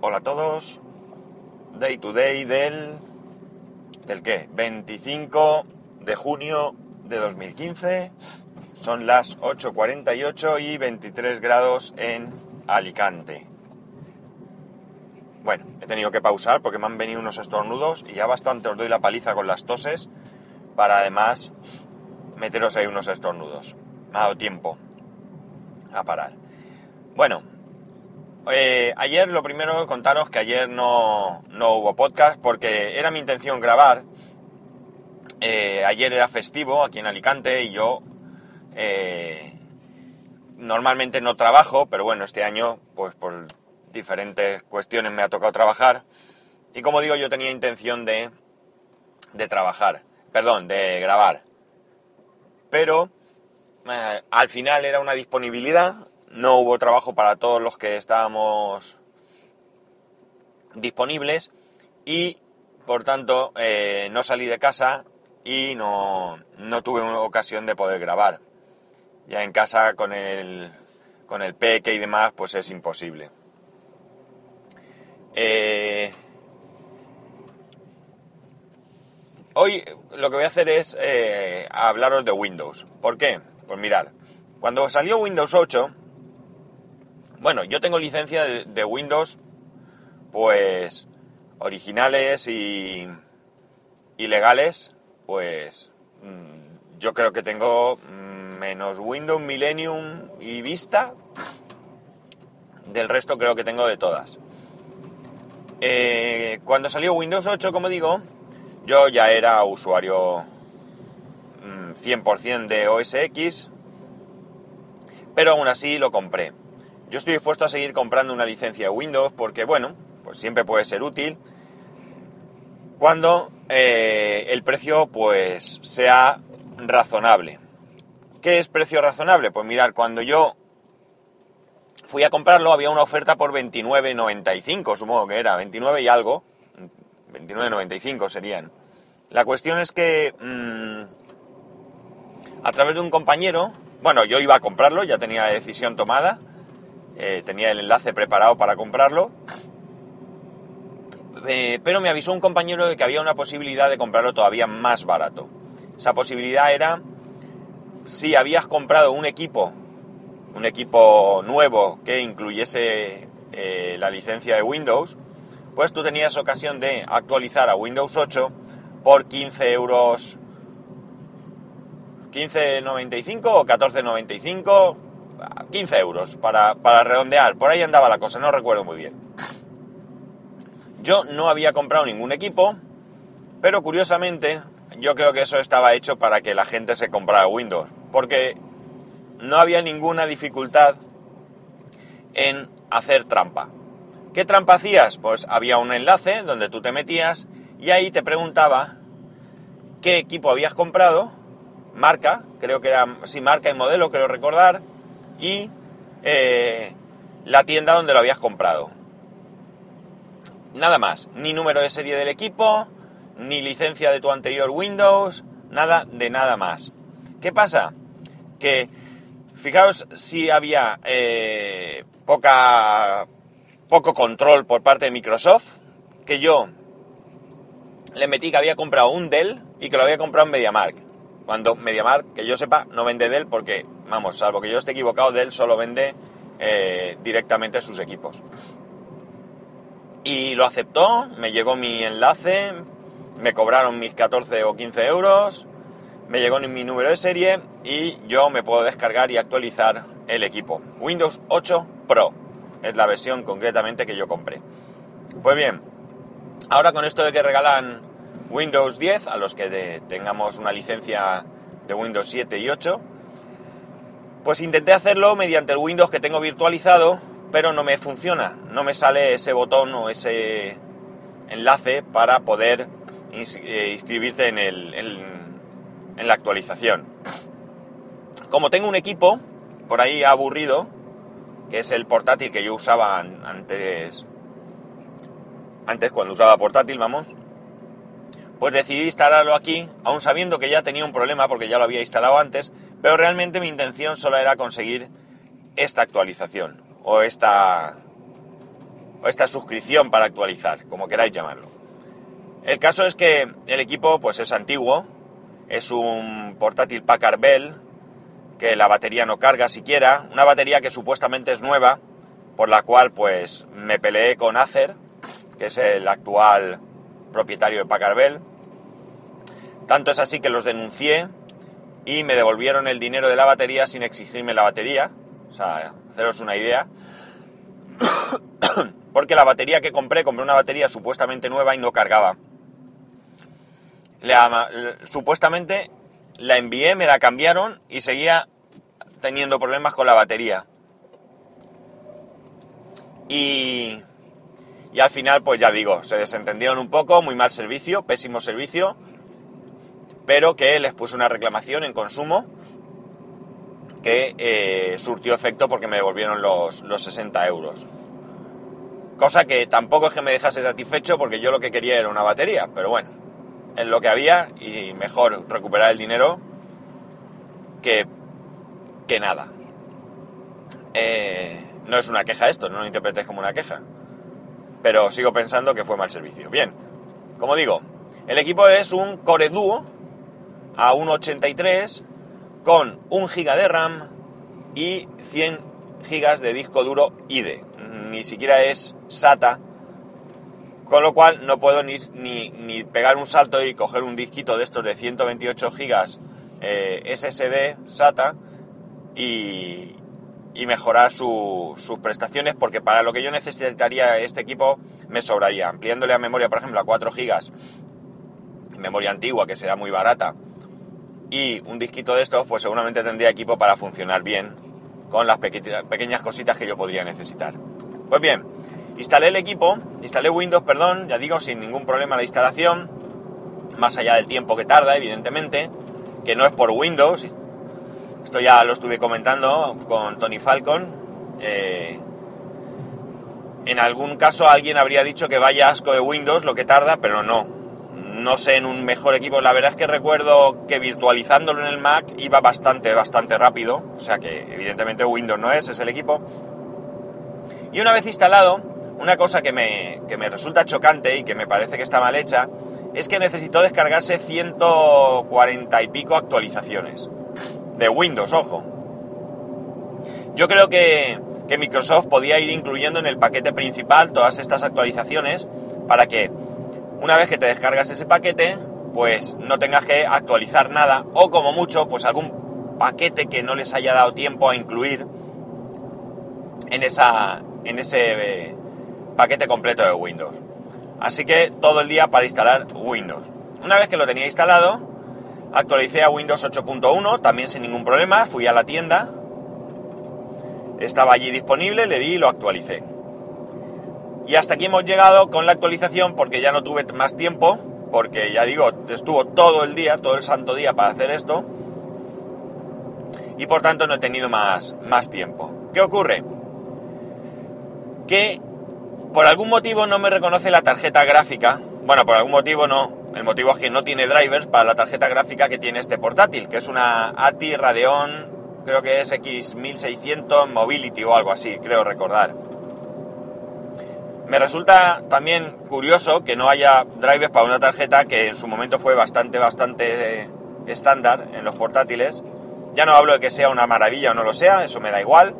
Hola a todos. Day to day del. ¿Del qué? 25 de junio de 2015. Son las 8.48 y 23 grados en Alicante. Bueno, he tenido que pausar porque me han venido unos estornudos y ya bastante os doy la paliza con las toses para además meteros ahí unos estornudos. Me ha dado tiempo a parar. Bueno, eh, ayer lo primero contaros que ayer no, no, hubo podcast porque era mi intención grabar. Eh, ayer era festivo aquí en Alicante y yo eh, normalmente no trabajo, pero bueno, este año pues por diferentes cuestiones me ha tocado trabajar. Y como digo, yo tenía intención de, de trabajar, perdón, de grabar. Pero al final era una disponibilidad no hubo trabajo para todos los que estábamos disponibles y por tanto eh, no salí de casa y no, no tuve ocasión de poder grabar. Ya en casa con el, con el peque y demás pues es imposible. Eh, hoy lo que voy a hacer es eh, hablaros de Windows. ¿Por qué? Pues mirar, cuando salió Windows 8, bueno, yo tengo licencia de, Windows, pues originales y, y legales, pues mm, yo creo que tengo mm, menos Windows, Millennium y Vista. Del resto creo que tengo de todas. Eh, cuando salió Windows 8, como digo, yo ya era usuario 100% mm, de OS X, pero aún así lo compré. Yo estoy dispuesto a seguir comprando una licencia de Windows porque, bueno, pues siempre puede ser útil cuando eh, el precio pues sea razonable. ¿Qué es precio razonable? Pues mirar, cuando yo fui a comprarlo había una oferta por 29.95, supongo que era, 29 y algo, 29.95 serían. La cuestión es que mm, a través de un compañero, bueno, yo iba a comprarlo, ya tenía la decisión tomada, eh, tenía el enlace preparado para comprarlo. Eh, pero me avisó un compañero de que había una posibilidad de comprarlo todavía más barato. Esa posibilidad era si habías comprado un equipo, un equipo nuevo que incluyese eh, la licencia de Windows, pues tú tenías ocasión de actualizar a Windows 8 por 15 euros 15.95 o 14.95 15 euros para, redondear. Por ahí andaba la cosa, no recuerdo muy bien. Yo no había comprado ningún equipo, pero curiosamente yo creo que eso estaba hecho para que la gente se comprara Windows, porque no había ninguna dificultad en hacer trampa. ¿Qué trampa hacías? Pues había un enlace donde tú te metías y ahí te preguntaba qué equipo habías comprado, marca, creo que era, sí, marca y modelo, creo recordar, y eh, la tienda donde lo habías comprado. Nada más, ni número de serie del equipo, ni licencia de tu anterior Windows, nada de nada más. ¿Qué pasa? Que fijaos si había eh, poca, poco control por parte de Microsoft, que yo le metí que había comprado un Dell y que lo había comprado en MediaMark. Cuando MediaMark, que yo sepa, no vende Dell porque, vamos, salvo que yo esté equivocado, Dell solo vende eh, directamente sus equipos. Y lo aceptó, me llegó mi enlace, me cobraron mis 14 o 15 euros, me llegó mi número de serie y yo me puedo descargar y actualizar el equipo. Windows 8 Pro es la versión concretamente que yo compré. Pues bien, ahora con esto de que regalan Windows 10, a los que tengamos una licencia de Windows 7 y 8, pues intenté hacerlo mediante el Windows que tengo virtualizado, pero no me funciona, no me sale ese botón o ese enlace para poder eh, inscribirte en, el, en la actualización. Como tengo un equipo por ahí aburrido, que es el portátil que yo usaba antes, antes cuando usaba portátil, vamos, pues decidí instalarlo aquí, aún sabiendo que ya tenía un problema porque ya lo había instalado antes, pero realmente mi intención solo era conseguir esta actualización o esta o esta suscripción para actualizar, como queráis llamarlo. El caso es que el equipo pues es antiguo, es un portátil Packard Bell, que la batería no carga siquiera, una batería que supuestamente es nueva, por la cual pues me peleé con Acer, que es el actual propietario de Packard Bell. Tanto es así que los denuncié y me devolvieron el dinero de la batería sin exigirme la batería. O sea, haceros una idea. Porque la batería que compré, compré una batería supuestamente nueva y no cargaba. supuestamente la envié, me la cambiaron y seguía teniendo problemas con la batería. Y, y al final, pues ya digo, se desentendieron un poco, muy mal servicio, pésimo servicio, pero que les puse una reclamación en consumo que eh, surtió efecto porque me devolvieron los, los 60 euros. Cosa que tampoco es que me dejase satisfecho porque yo lo que quería era una batería, pero bueno, es lo que había y mejor recuperar el dinero que, que nada. Eh, no es una queja esto, no lo interpretes como una queja. Pero sigo pensando que fue mal servicio. Bien, como digo, el equipo es un Core Duo a 1.83 con 1 GB de RAM y 100 GB de disco duro IDE. Ni siquiera es SATA, con lo cual no puedo ni, ni, pegar un salto y coger un disquito de estos de 128 GB SSD SATA y, y mejorar sus prestaciones porque para lo que yo necesitaría este equipo me sobraría. Ampliándole a memoria, por ejemplo, a 4 GB, memoria antigua que será muy barata, y un disquito de estos, pues seguramente tendría equipo para funcionar bien con las pequeñas cositas que yo podría necesitar. Pues bien, instalé el equipo, instalé Windows, perdón, ya digo, sin ningún problema la instalación, más allá del tiempo que tarda, evidentemente, que no es por Windows, esto ya lo estuve comentando con Tony Falcon. Eh, en algún caso alguien habría dicho que vaya asco de Windows lo que tarda, pero no. No sé en un mejor equipo. La verdad es que recuerdo que virtualizándolo en el Mac iba bastante, bastante rápido. O sea que evidentemente Windows no es, es el equipo. Y una vez instalado, una cosa que me, que me resulta chocante y que me parece que está mal hecha, es que necesitó descargarse 140 y pico actualizaciones de Windows, ojo. Yo creo que, Microsoft podía ir incluyendo en el paquete principal todas estas actualizaciones para que una vez que te descargas ese paquete, pues no tengas que actualizar nada o como mucho, pues algún paquete que no les haya dado tiempo a incluir en, esa, en ese eh, paquete completo de Windows. Así que todo el día para instalar Windows. Una vez que lo tenía instalado, Actualicé a Windows 8.1, también sin ningún problema, fui a la tienda, estaba allí disponible, le di y lo actualicé. Y hasta aquí hemos llegado con la actualización porque ya no tuve más tiempo, porque ya digo, estuvo todo el día, todo el santo día para hacer esto, y por tanto no he tenido más, más tiempo. ¿Qué ocurre? Que por algún motivo no me reconoce la tarjeta gráfica, bueno, por algún motivo no, el motivo es que no tiene drivers para la tarjeta gráfica que tiene este portátil, que es una ATI Radeon, creo que es X1600 Mobility o algo así, creo recordar. Me resulta también curioso que no haya drivers para una tarjeta que en su momento fue bastante, bastante eh, estándar en los portátiles. Ya no hablo de que sea una maravilla o no lo sea, eso me da igual.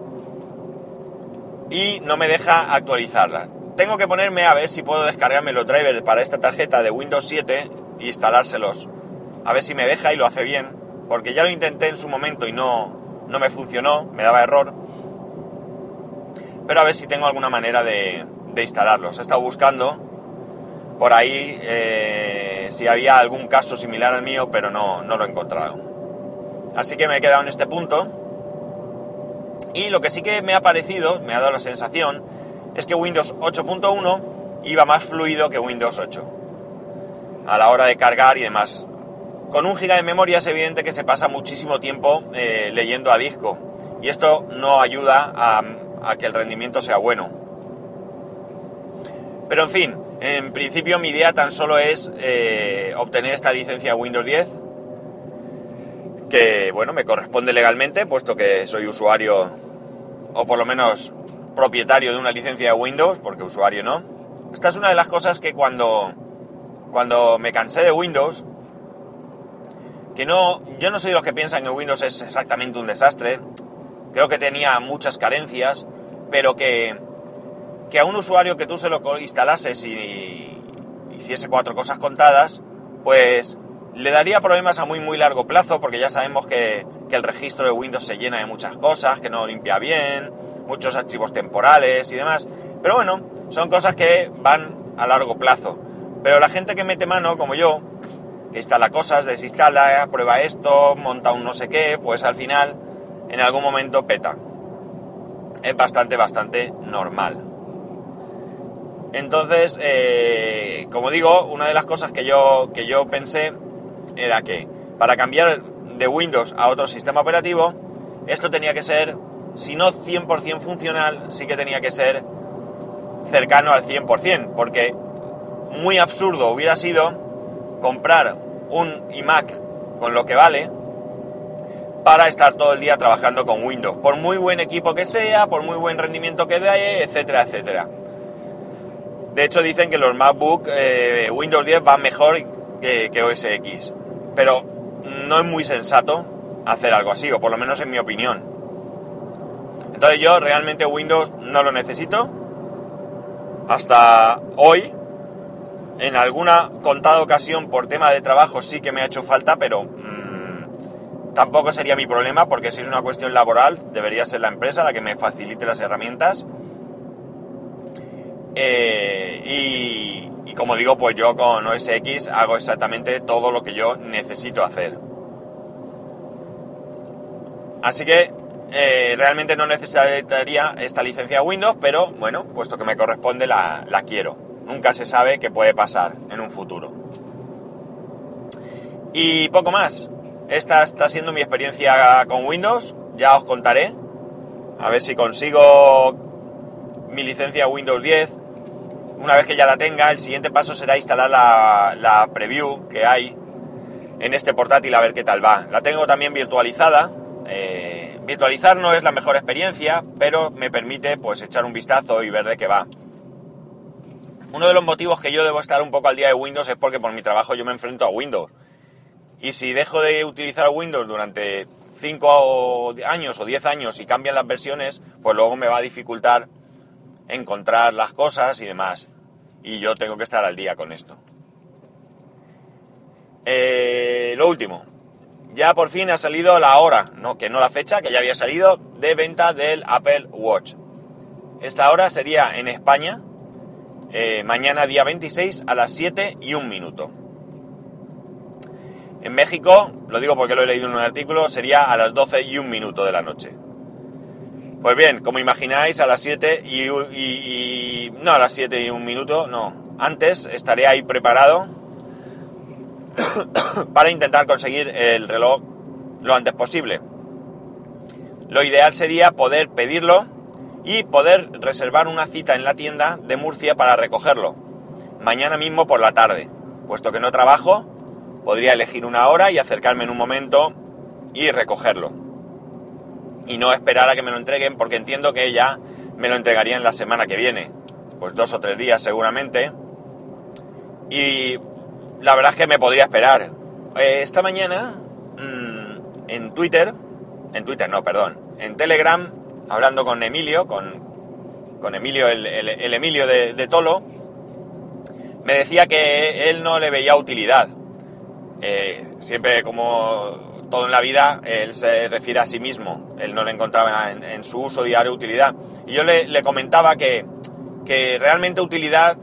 Y no me deja actualizarla tengo que ponerme a ver si puedo descargarme los drivers para esta tarjeta de Windows 7 e instalárselos. A ver si me deja y lo hace bien. Porque ya lo intenté en su momento y no, no me funcionó, me daba error. Pero a ver si tengo alguna manera de, instalarlos. He estado buscando por ahí eh, si había algún caso similar al mío, pero no, no lo he encontrado. Así que me he quedado en este punto. Y lo que sí que me ha parecido, me ha dado la sensación, es que Windows 8.1 iba más fluido que Windows 8 a la hora de cargar y demás. Con un giga de memoria es evidente que se pasa muchísimo tiempo eh, leyendo a disco y esto no ayuda a, que el rendimiento sea bueno. Pero en fin, en principio mi idea tan solo es eh, obtener esta licencia Windows 10 que bueno me corresponde legalmente puesto que soy usuario o por lo menos propietario de una licencia de Windows, porque usuario no. Esta es una de las cosas que cuando, cuando me cansé de Windows, que no, yo no soy de los que piensan que Windows es exactamente un desastre, creo que tenía muchas carencias, pero que, que a un usuario que tú se lo instalases y hiciese cuatro cosas contadas, pues le daría problemas a muy muy largo plazo, porque ya sabemos que, que el registro de Windows se llena de muchas cosas, que no limpia bien, muchos archivos temporales y demás. Pero bueno, son cosas que van a largo plazo. Pero la gente que mete mano, como yo, que instala cosas, desinstala, prueba esto, monta un no sé qué, pues al final, en algún momento peta. Es bastante, bastante normal. Entonces, eh, como digo, una de las cosas que yo, que yo pensé era que para cambiar de Windows a otro sistema operativo, esto tenía que ser si no 100% funcional, sí que tenía que ser cercano al 100%, porque muy absurdo hubiera sido comprar un iMac con lo que vale para estar todo el día trabajando con Windows, por muy buen equipo que sea, por muy buen rendimiento que dé, etcétera, etcétera. De hecho dicen que los MacBook eh, Windows 10 van mejor que, OS X, pero no es muy sensato hacer algo así, o por lo menos en mi opinión. Entonces yo realmente Windows no lo necesito. Hasta hoy, en alguna contada ocasión por tema de trabajo sí que me ha hecho falta, pero mmm, tampoco sería mi problema porque si es una cuestión laboral debería ser la empresa la que me facilite las herramientas. Eh, y, como digo, pues yo con OS X hago exactamente todo lo que yo necesito hacer. Así que eh, realmente no necesitaría esta licencia Windows, pero bueno, puesto que me corresponde la, quiero. Nunca se sabe qué puede pasar en un futuro. Y poco más. Esta está siendo mi experiencia con Windows. Ya os contaré. A ver si consigo mi licencia Windows 10. Una vez que ya la tenga, el siguiente paso será instalar la, la preview que hay en este portátil a ver qué tal va. La tengo también virtualizada. Eh, Virtualizar no es la mejor experiencia, pero me permite pues echar un vistazo y ver de qué va. Uno de los motivos que yo debo estar un poco al día de Windows es porque por mi trabajo yo me enfrento a Windows. Y si dejo de utilizar Windows durante 5 años o 10 años y cambian las versiones, pues luego me va a dificultar encontrar las cosas y demás. Y yo tengo que estar al día con esto. Eh, lo último, ya por fin ha salido la hora, no, que no la fecha, que ya había salido, de venta del Apple Watch. Esta hora sería en España, eh, mañana día 26 a las 7 y 1 minuto. En México, lo digo porque lo he leído en un artículo, sería a las 12 y 1 minuto de la noche. Pues bien, como imagináis, a las 7 y, No, a las 7 y 1 minuto, no. Antes estaré ahí preparado para intentar conseguir el reloj lo antes posible. Lo ideal sería poder pedirlo y poder reservar una cita en la tienda de Murcia para recogerlo. Mañana mismo por la tarde. Puesto que no trabajo, podría elegir una hora y acercarme en un momento y recogerlo. Y no esperar a que me lo entreguen porque entiendo que ya me lo entregarían la semana que viene. Pues dos o tres días seguramente. Y la verdad es que me podría esperar. Eh, esta mañana, mm, en Twitter, en Twitter no, perdón, en Telegram, hablando con Emilio, con, con Emilio, el, Emilio de, Tolo, me decía que él no le veía utilidad. Eh, siempre como todo en la vida, él se refiere a sí mismo, él no le encontraba en, su uso diario utilidad. Y yo le, le comentaba que, que realmente utilidad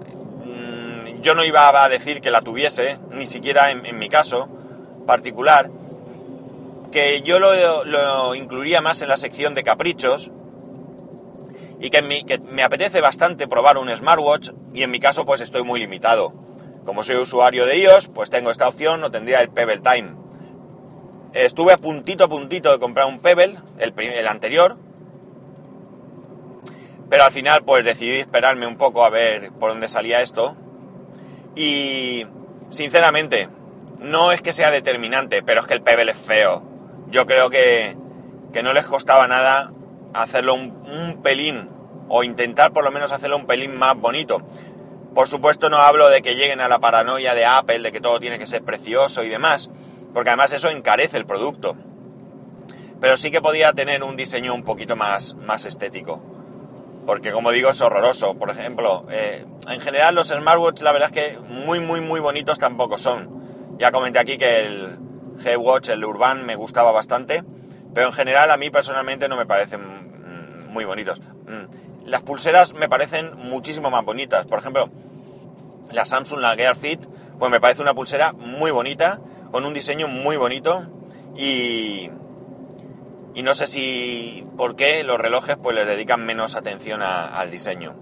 yo no iba a decir que la tuviese, ni siquiera en, mi caso particular, que yo lo, incluiría más en la sección de caprichos y que, me apetece bastante probar un smartwatch y en mi caso pues estoy muy limitado. Como soy usuario de iOS, pues tengo esta opción, no tendría el Pebble Time. Estuve a puntito a puntito de comprar un Pebble, el, anterior, pero al final pues decidí esperarme un poco a ver por dónde salía esto y sinceramente, no es que sea determinante, pero es que el Pebble es feo. Yo creo que, no les costaba nada hacerlo un, pelín o intentar por lo menos hacerlo un pelín más bonito. Por supuesto no hablo de que lleguen a la paranoia de Apple, de que todo tiene que ser precioso y demás, porque además eso encarece el producto. Pero sí que podía tener un diseño un poquito más, más estético. Porque como digo es horroroso. Por ejemplo, eh, en general los smartwatch la verdad es que muy muy muy bonitos tampoco son. Ya comenté aquí que el G-Watch, el Urban, me gustaba bastante. Pero en general a mí personalmente no me parecen mm, muy bonitos. Mm, las pulseras me parecen muchísimo más bonitas. Por ejemplo, la Samsung, la Gear Fit, pues me parece una pulsera muy bonita, con un diseño muy bonito y, no sé si por qué los relojes pues les dedican menos atención al diseño.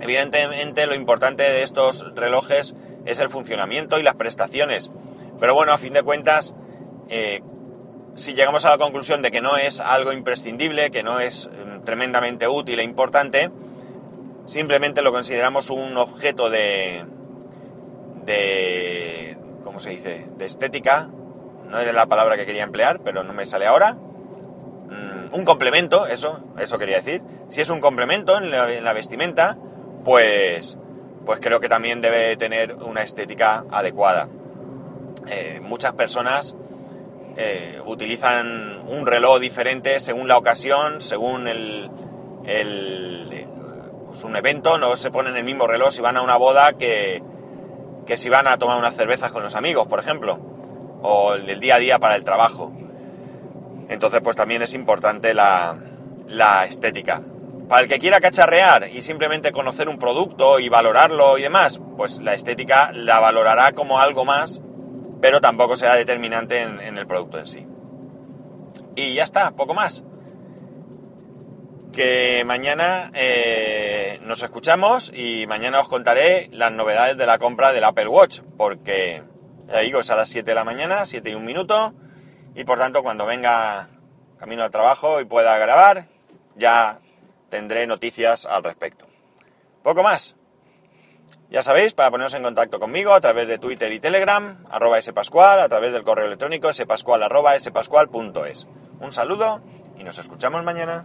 Evidentemente lo importante de estos relojes es el funcionamiento y las prestaciones, pero bueno, a fin de cuentas, eh, si llegamos a la conclusión de que no es algo imprescindible, que no es mm, tremendamente útil e importante, simplemente lo consideramos un objeto de, de, ¿cómo se dice?, de estética, no era la palabra que quería emplear, pero no me sale ahora, mm, un complemento, eso, eso quería decir, si es un complemento en la, vestimenta, pues, pues creo que también debe tener una estética adecuada. Eh, muchas personas eh, utilizan un reloj diferente según la ocasión, según el, el pues un evento, no se ponen el mismo reloj si van a una boda que, si van a tomar unas cervezas con los amigos, por ejemplo, o el día a día para el trabajo. Entonces, pues también es importante la, la estética. Para el que quiera cacharrear y simplemente conocer un producto y valorarlo y demás, pues la estética la valorará como algo más pero tampoco será determinante en, el producto en sí. Y ya está, poco más. Que mañana eh, nos escuchamos y mañana os contaré las novedades de la compra del Apple Watch, porque ya digo, es a las 7 de la mañana, 7 y un minuto, y por tanto cuando venga camino al trabajo y pueda grabar, ya tendré noticias al respecto. Poco más. Ya sabéis, para poneros en contacto conmigo a través de Twitter y Telegram, arroba spascual, a través del correo electrónico spascual arroba spascual.es. Un saludo y nos escuchamos mañana.